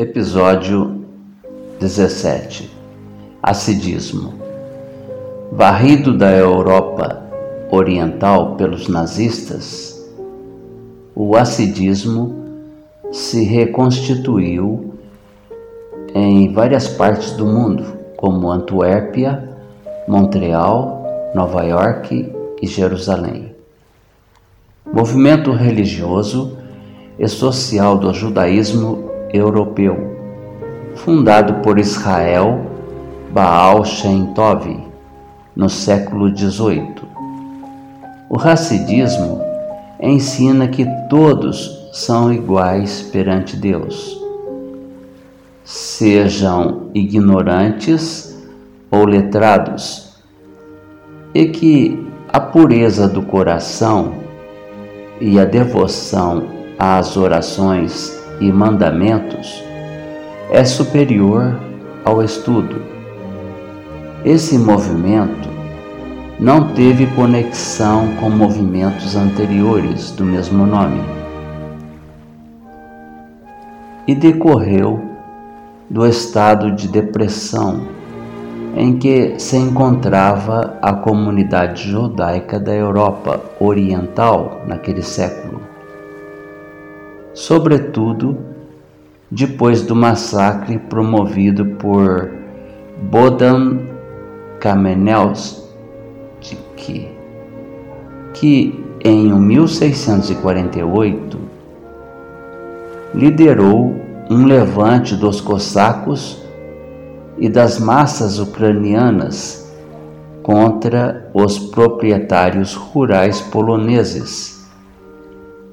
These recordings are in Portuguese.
Episódio 17 Acidismo Varrido da Europa Oriental pelos nazistas, o acidismo se reconstituiu em várias partes do mundo, como Antuérpia, Montreal, Nova York e Jerusalém. Movimento religioso e social do judaísmo europeu, fundado por Israel Baal Shem Tov, no século XVIII. O racidismo ensina que todos são iguais perante Deus, sejam ignorantes ou letrados, e que a pureza do coração e a devoção às orações e mandamentos é superior ao estudo. Esse movimento não teve conexão com movimentos anteriores do mesmo nome e decorreu do estado de depressão em que se encontrava a comunidade judaica da Europa Oriental naquele século. Sobretudo, depois do massacre promovido por Bodan Khmelnytsky, que em 1648 liderou um levante dos cossacos e das massas ucranianas contra os proprietários rurais poloneses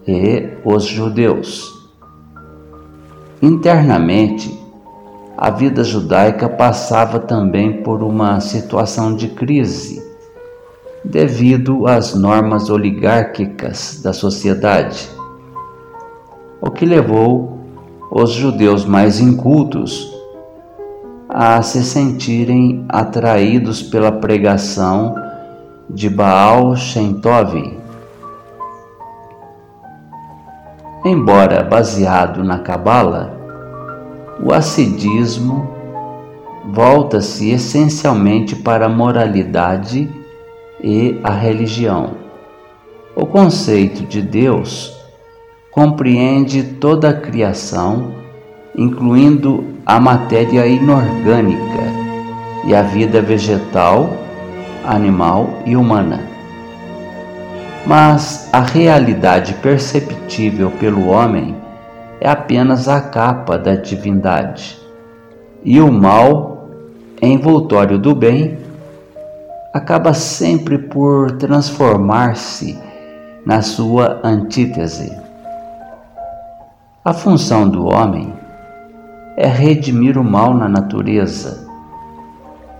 e os judeus. Internamente, a vida judaica passava também por uma situação de crise, devido às normas oligárquicas da sociedade, o que levou os judeus mais incultos a se sentirem atraídos pela pregação de Baal Shem Tov. Embora baseado na Cabala, o ascedismo volta-se essencialmente para a moralidade e a religião. O conceito de Deus compreende toda a criação, incluindo a matéria inorgânica e a vida vegetal, animal e humana. Mas a realidade perceptível pelo homem é apenas a capa da divindade. E o mal, envoltório do bem, acaba sempre por transformar-se na sua antítese. A função do homem é redimir o mal na natureza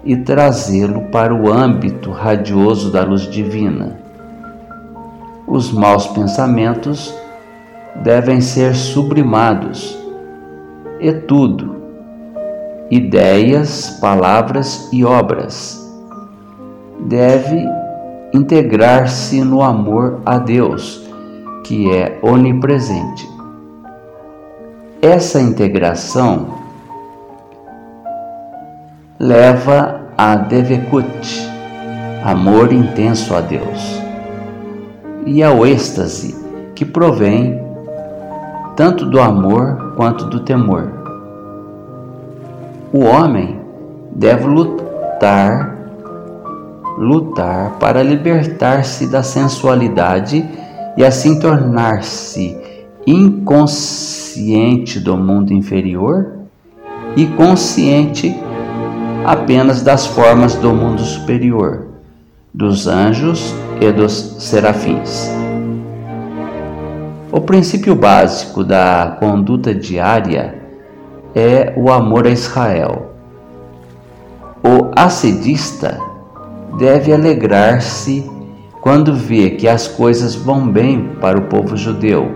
e trazê-lo para o âmbito radioso da luz divina. Os maus pensamentos devem ser sublimados. E tudo, ideias, palavras e obras, deve integrar-se no amor a Deus, que é onipresente. Essa integração leva a devekut, amor intenso a Deus, e ao êxtase que provém tanto do amor quanto do temor. O homem deve lutar, lutar para libertar-se da sensualidade e assim tornar-se inconsciente do mundo inferior e consciente apenas das formas do mundo superior, dos anjos e dos serafins. O princípio básico da conduta diária é o amor a Israel. O assedista deve alegrar-se quando vê que as coisas vão bem para o povo judeu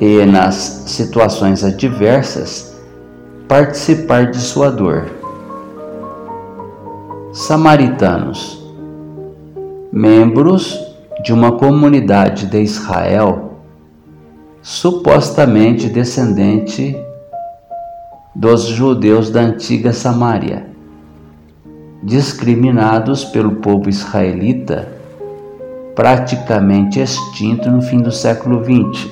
e, nas situações adversas, participar de sua dor. Samaritanos, membros de uma comunidade de Israel supostamente descendente dos judeus da antiga Samária, discriminados pelo povo israelita, praticamente extinto no fim do século XX.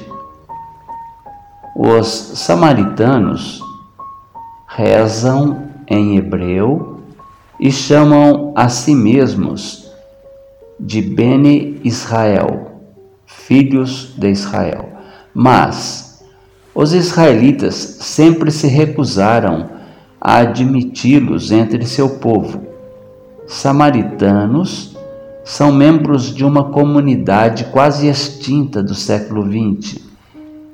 Os samaritanos rezam em hebreu e chamam a si mesmos de Bene Israel, filhos de Israel. Mas os israelitas sempre se recusaram a admiti-los entre seu povo. Samaritanos são membros de uma comunidade quase extinta do século XX,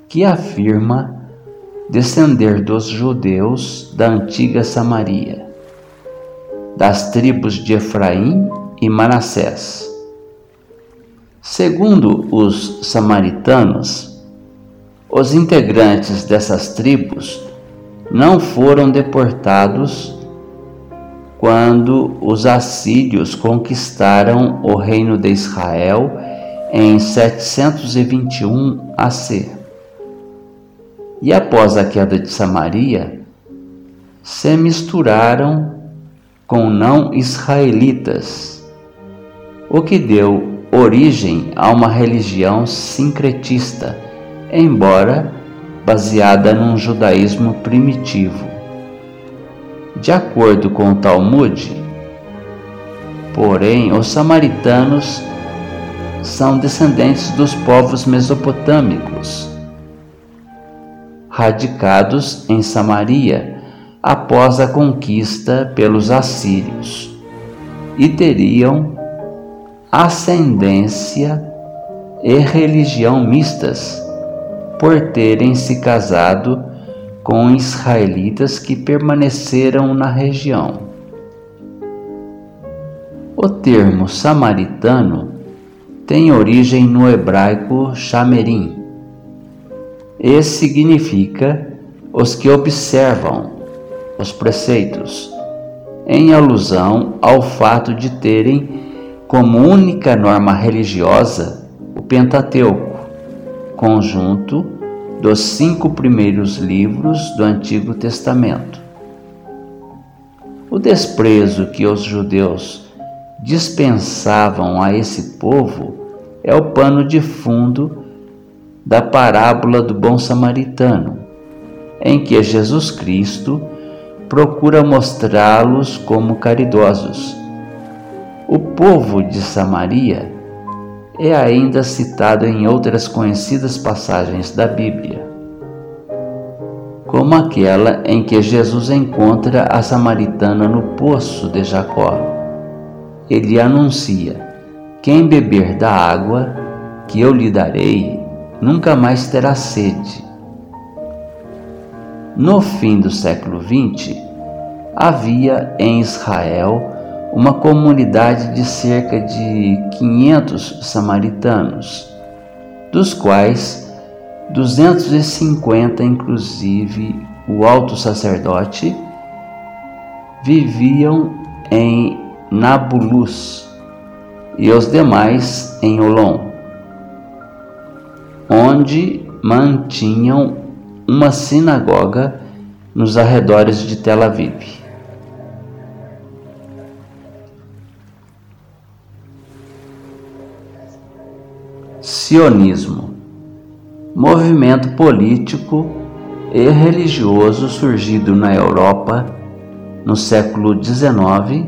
que afirma descender dos judeus da antiga Samaria, das tribos de Efraim e Manassés. Segundo os samaritanos, os integrantes dessas tribos não foram deportados quando os assírios conquistaram o reino de Israel em 721 AC. E após a queda de Samaria, se misturaram com não israelitas, o que deu origem a uma religião sincretista embora baseada num judaísmo primitivo. De acordo com o Talmud, porém, os samaritanos são descendentes dos povos mesopotâmicos, radicados em Samaria após a conquista pelos assírios, e teriam ascendência e religião mistas por terem se casado com israelitas que permaneceram na região. O termo samaritano tem origem no hebraico chamerim e significa os que observam os preceitos, em alusão ao fato de terem como única norma religiosa o Pentateuco conjunto dos cinco primeiros livros do Antigo Testamento. O desprezo que os judeus dispensavam a esse povo é o pano de fundo da parábola do bom samaritano, em que Jesus Cristo procura mostrá-los como caridosos. O povo de Samaria é ainda citado em outras conhecidas passagens da Bíblia, como aquela em que Jesus encontra a samaritana no poço de Jacó. Ele anuncia: Quem beber da água que eu lhe darei, nunca mais terá sede. No fim do século XX, havia em Israel uma comunidade de cerca de 500 samaritanos, dos quais 250, inclusive o alto sacerdote, viviam em Nabulus e os demais em Olom, onde mantinham uma sinagoga nos arredores de Tel Aviv. Sionismo movimento político e religioso surgido na Europa no século XIX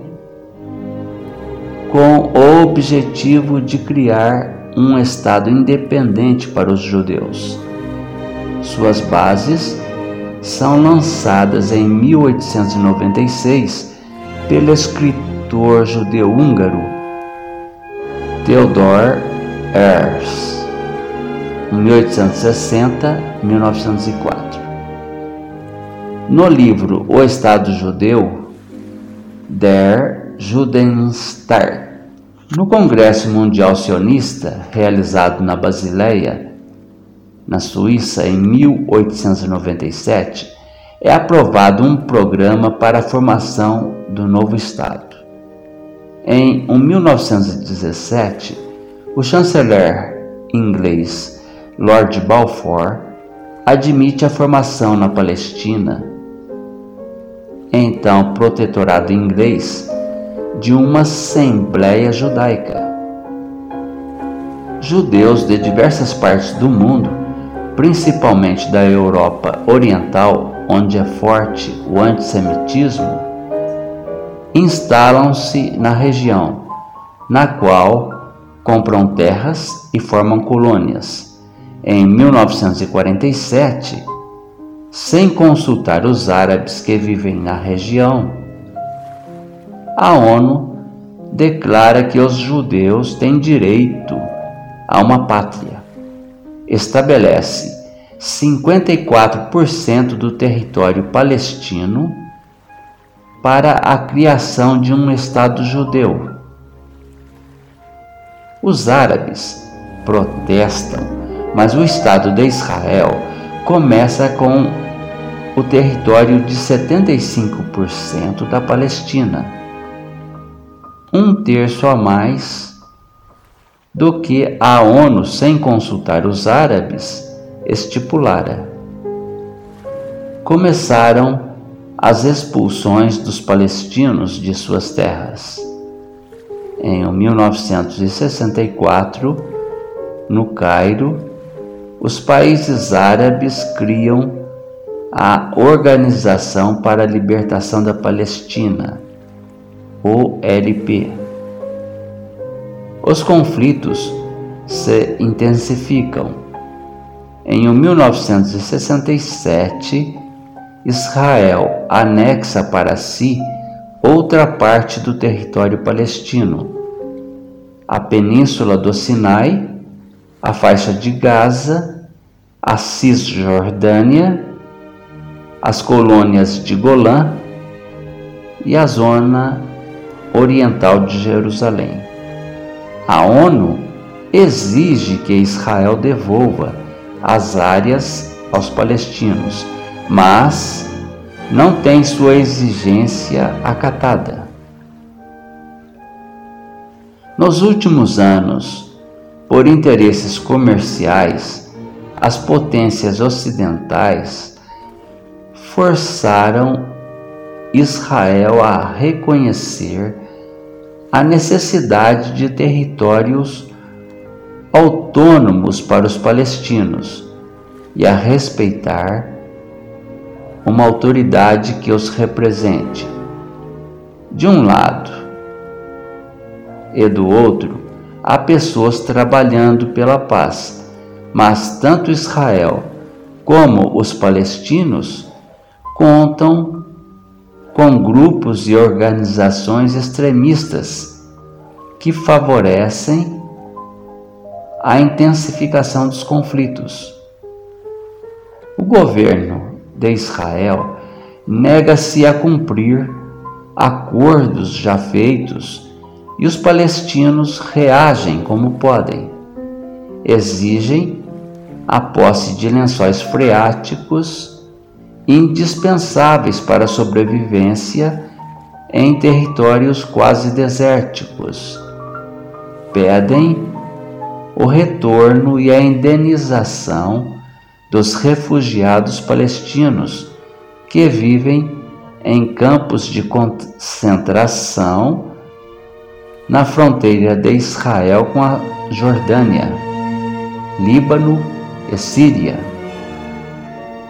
com o objetivo de criar um Estado independente para os judeus. Suas bases são lançadas em 1896 pelo escritor judeu-húngaro Theodor Ers, 1860-1904. No livro O Estado Judeu, Der Judenstaat, no Congresso Mundial Sionista, realizado na Basileia, na Suíça, em 1897, é aprovado um programa para a formação do novo Estado. Em 1917, o chanceler inglês Lord Balfour admite a formação na Palestina então protetorado inglês, de uma assembleia judaica. Judeus de diversas partes do mundo, principalmente da Europa Oriental, onde é forte o antissemitismo, instalam-se na região, na qual compram terras e formam colônias. Em 1947, sem consultar os árabes que vivem na região, a ONU declara que os judeus têm direito a uma pátria. Estabelece 54% do território palestino para a criação de um Estado judeu. Os árabes protestam, mas o Estado de Israel começa com o território de 75% da Palestina, um terço a mais do que a ONU, sem consultar os árabes, estipulara. Começaram as expulsões dos palestinos de suas terras. Em 1964, no Cairo, os países árabes criam a Organização para a Libertação da Palestina, OLP. Os conflitos se intensificam. Em 1967, Israel anexa para si outra parte do território palestino, a península do Sinai, a faixa de Gaza, a Cisjordânia, as colônias de Golã e a zona oriental de Jerusalém. A ONU exige que Israel devolva as áreas aos palestinos mas não tem sua exigência acatada. Nos últimos anos, por interesses comerciais, as potências ocidentais forçaram Israel a reconhecer a necessidade de territórios autônomos para os palestinos e a respeitar uma autoridade que os represente. De um lado e do outro, há pessoas trabalhando pela paz, mas tanto Israel como os palestinos contam com grupos e organizações extremistas que favorecem a intensificação dos conflitos. O governo de Israel nega-se a cumprir acordos já feitos e os palestinos reagem como podem. Exigem a posse de lençóis freáticos indispensáveis para a sobrevivência em territórios quase desérticos. Pedem o retorno e a indenização dos refugiados palestinos que vivem em campos de concentração na fronteira de Israel com a Jordânia, Líbano e Síria,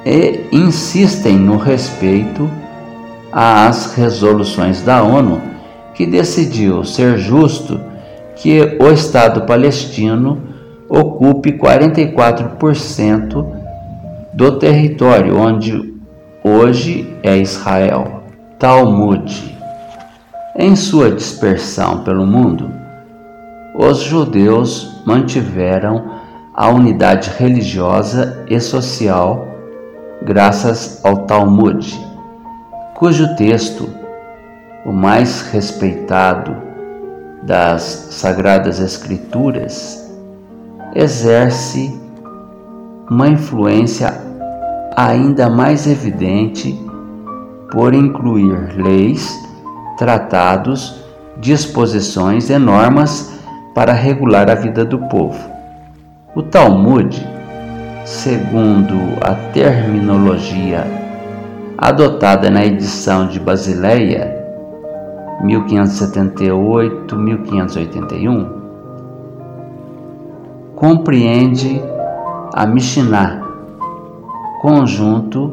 e insistem no respeito às resoluções da ONU que decidiu ser justo que o Estado palestino ocupe 44% do território onde hoje é Israel. Talmud. Em sua dispersão pelo mundo, os judeus mantiveram a unidade religiosa e social graças ao Talmud, cujo texto, o mais respeitado das Sagradas Escrituras, exerce uma influência ainda mais evidente por incluir leis, tratados, disposições e normas para regular a vida do povo. O Talmud, segundo a terminologia adotada na edição de Basileia, 1578-1581, compreende a Mishnah, conjunto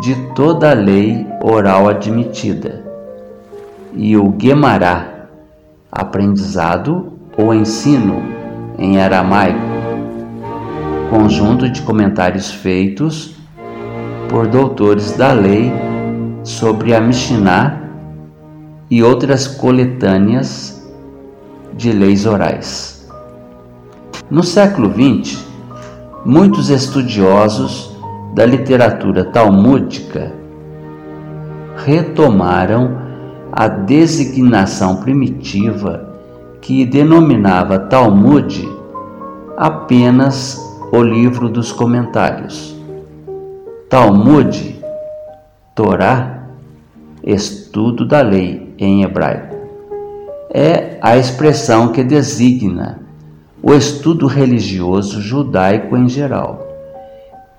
de toda a lei oral admitida, e o Gemara, aprendizado ou ensino em aramaico, conjunto de comentários feitos por doutores da lei sobre a Mishnah e outras coletâneas de leis orais. No século XX, muitos estudiosos da literatura talmúdica retomaram a designação primitiva que denominava Talmud apenas o livro dos comentários. Talmud, Torá, estudo da lei em hebraico, é a expressão que designa o estudo religioso judaico em geral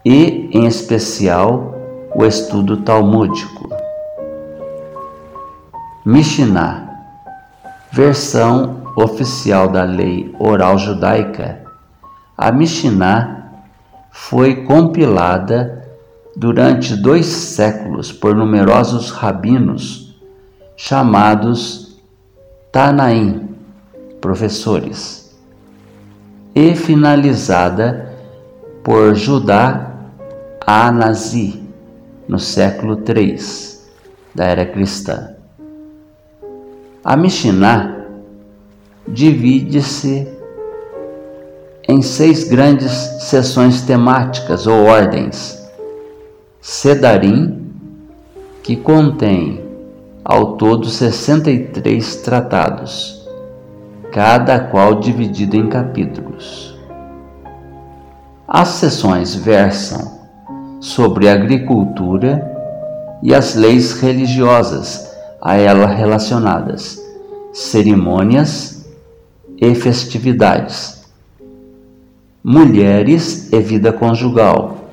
e, em especial, o estudo talmúdico. Mishnah, versão oficial da lei oral judaica, a Mishnah foi compilada durante dois séculos por numerosos rabinos chamados Tanaim, professores, e finalizada por Judá Anazi no século III da era cristã. A Mishnah divide-se em seis grandes seções temáticas ou ordens. Sedarim, que contém ao todo 63 tratados, cada qual dividido em capítulos. As seções versam sobre agricultura e as leis religiosas a ela relacionadas, cerimônias e festividades, mulheres e vida conjugal,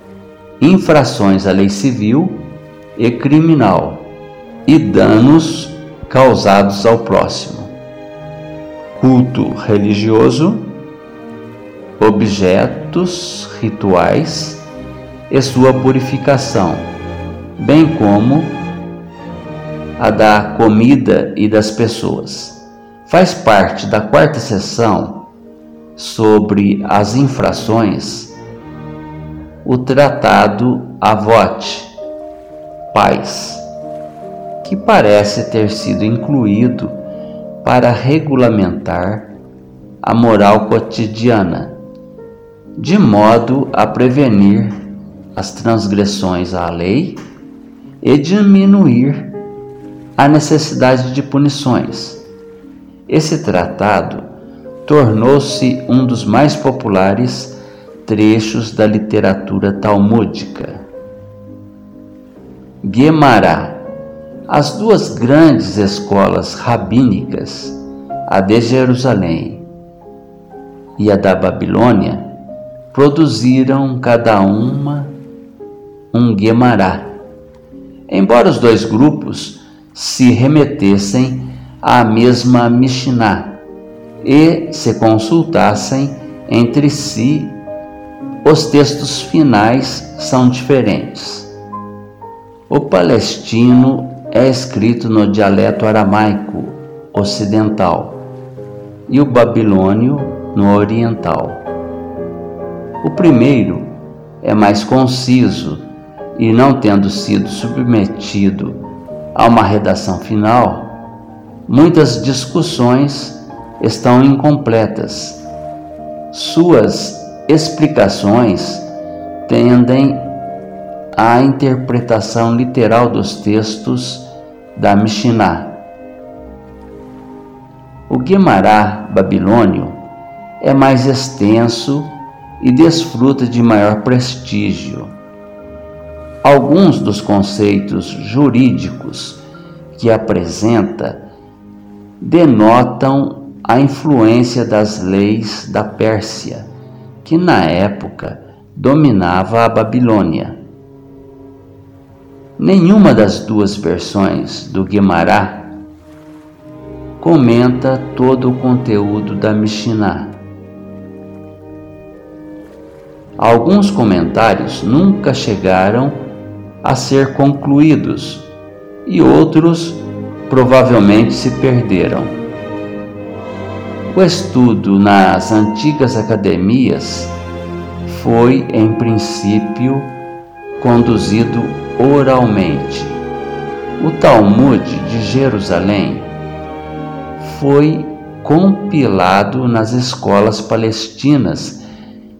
infrações à lei civil e criminal e danos causados ao próximo, culto religioso, objetos rituais e sua purificação, bem como a da comida e das pessoas. Faz parte da quarta sessão sobre as infrações o Tratado Avot, Paz, que parece ter sido incluído para regulamentar a moral cotidiana, de modo a prevenir as transgressões à lei e diminuir a necessidade de punições esse tratado tornou-se um dos mais populares trechos da literatura talmúdica. Guemará, as duas grandes escolas rabínicas, a de Jerusalém e a da Babilônia, produziram cada uma um Guemará. Embora os dois grupos se remetessem a mesma Mishnah e se consultassem entre si, os textos finais são diferentes. O palestino é escrito no dialeto aramaico ocidental e o babilônio no oriental. O primeiro é mais conciso e, não tendo sido submetido a uma redação final, Muitas discussões estão incompletas. Suas explicações tendem à interpretação literal dos textos da Mishnah. O Guemará babilônio é mais extenso e desfruta de maior prestígio. Alguns dos conceitos jurídicos que apresenta denotam a influência das leis da Pérsia, que na época dominava a Babilônia. Nenhuma das duas versões do Guimará comenta todo o conteúdo da Mishnah. Alguns comentários nunca chegaram a ser concluídos e outros provavelmente se perderam. O estudo nas antigas academias foi, em princípio, conduzido oralmente. O Talmud de Jerusalém foi compilado nas escolas palestinas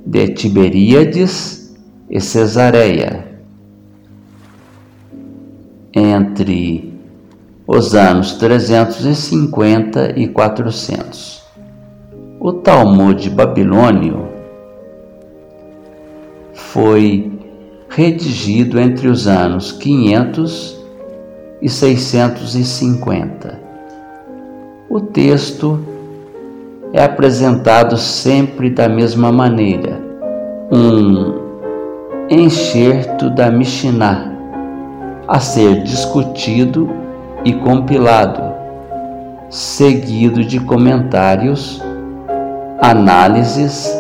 de Tiberíades e Cesareia entre os anos 350 e 400. O Talmud babilônio foi redigido entre os anos 500 e 650. O texto é apresentado sempre da mesma maneira, um enxerto da Mishnah a ser discutido e compilado, seguido de comentários, análises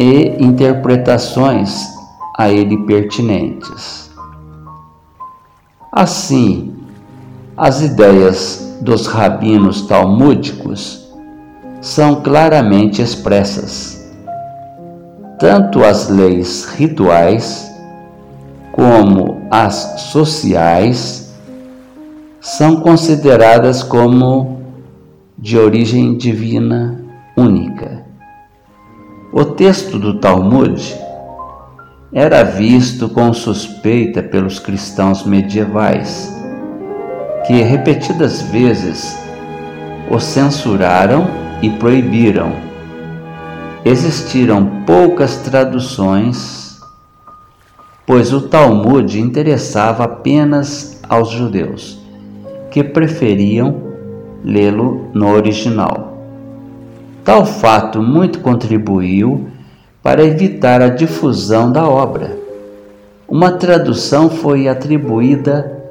e interpretações a ele pertinentes. Assim, as ideias dos rabinos talmúdicos são claramente expressas. Tanto as leis rituais como as sociais são consideradas como de origem divina única. O texto do Talmud era visto com suspeita pelos cristãos medievais, que repetidas vezes o censuraram e proibiram. Existiram poucas traduções, pois o Talmud interessava apenas aos judeus, que preferiam lê-lo no original. Tal fato muito contribuiu para evitar a difusão da obra. Uma tradução foi atribuída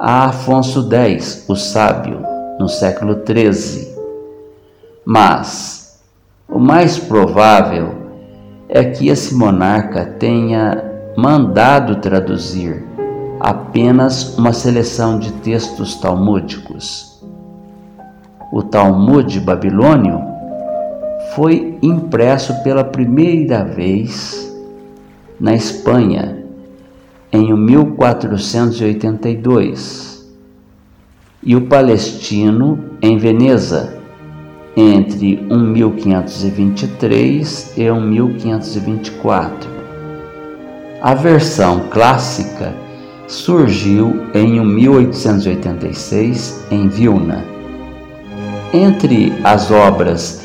a Afonso X, o Sábio, no século XIII. Mas o mais provável é que esse monarca tenha mandado traduzir apenas uma seleção de textos talmúdicos. O Talmud babilônio foi impresso pela primeira vez na Espanha em 1482 e o palestino em Veneza entre 1523 e 1524. A versão clássica surgiu em 1886 em Vilna. Entre as obras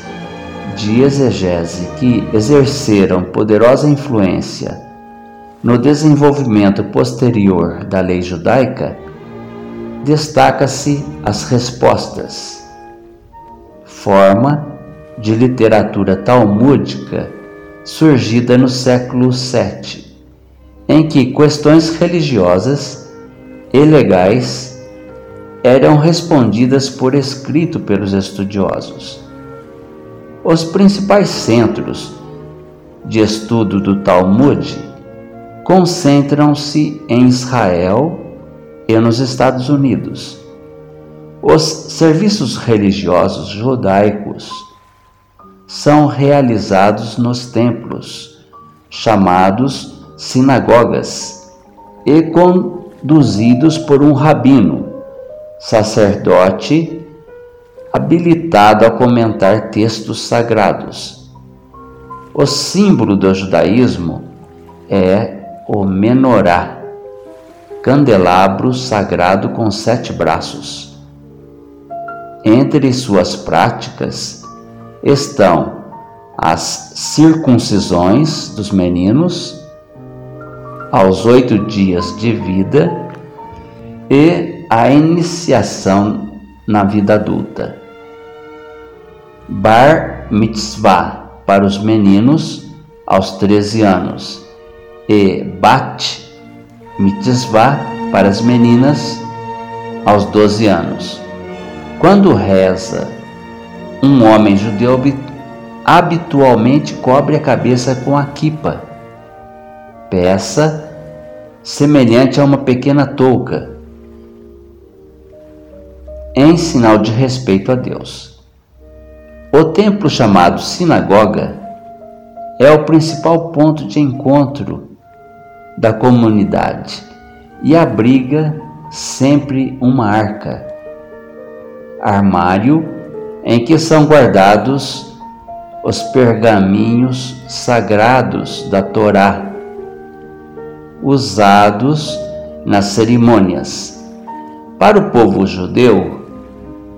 de exegese que exerceram poderosa influência no desenvolvimento posterior da lei judaica, destaca-se as respostas, forma de literatura talmúdica surgida no século VII, em que questões religiosas e legais eram respondidas por escrito pelos estudiosos. Os principais centros de estudo do Talmud concentram-se em Israel e nos Estados Unidos. Os serviços religiosos judaicos são realizados nos templos, chamados sinagogas, e conduzidos por um rabino, sacerdote habilitado a comentar textos sagrados. O símbolo do judaísmo é o menorá, candelabro sagrado com sete braços. Entre suas práticas estão as circuncisões dos meninos aos oito dias de vida e a iniciação na vida adulta bar mitzvah para os meninos aos 13 anos e bat mitzvah para as meninas aos 12 anos. Quando reza, um homem judeu habitualmente cobre a cabeça com a quipa, peça semelhante a uma pequena touca, em sinal de respeito a Deus. O templo chamado sinagoga é o principal ponto de encontro da comunidade e abriga sempre uma arca, armário em que são guardados os pergaminhos sagrados da Torá, usados nas cerimônias. Para o povo judeu,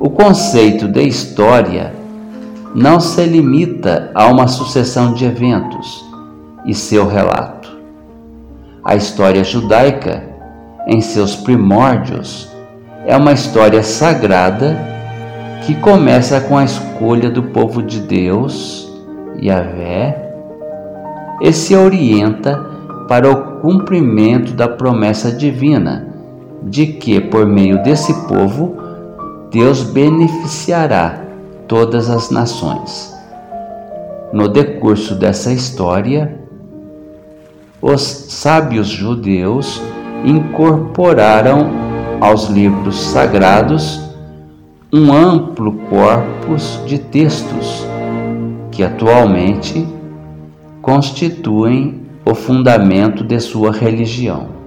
o conceito de história não se limita a uma sucessão de eventos e seu relato. A história judaica em seus primórdios, é uma história sagrada que começa com a escolha do povo de Deus, Yahvé, e se orienta para o cumprimento da promessa divina de que, por meio desse povo, Deus beneficiará todas as nações. No decurso dessa história, os sábios judeus incorporaram aos livros sagrados um amplo corpus de textos que atualmente constituem o fundamento de sua religião.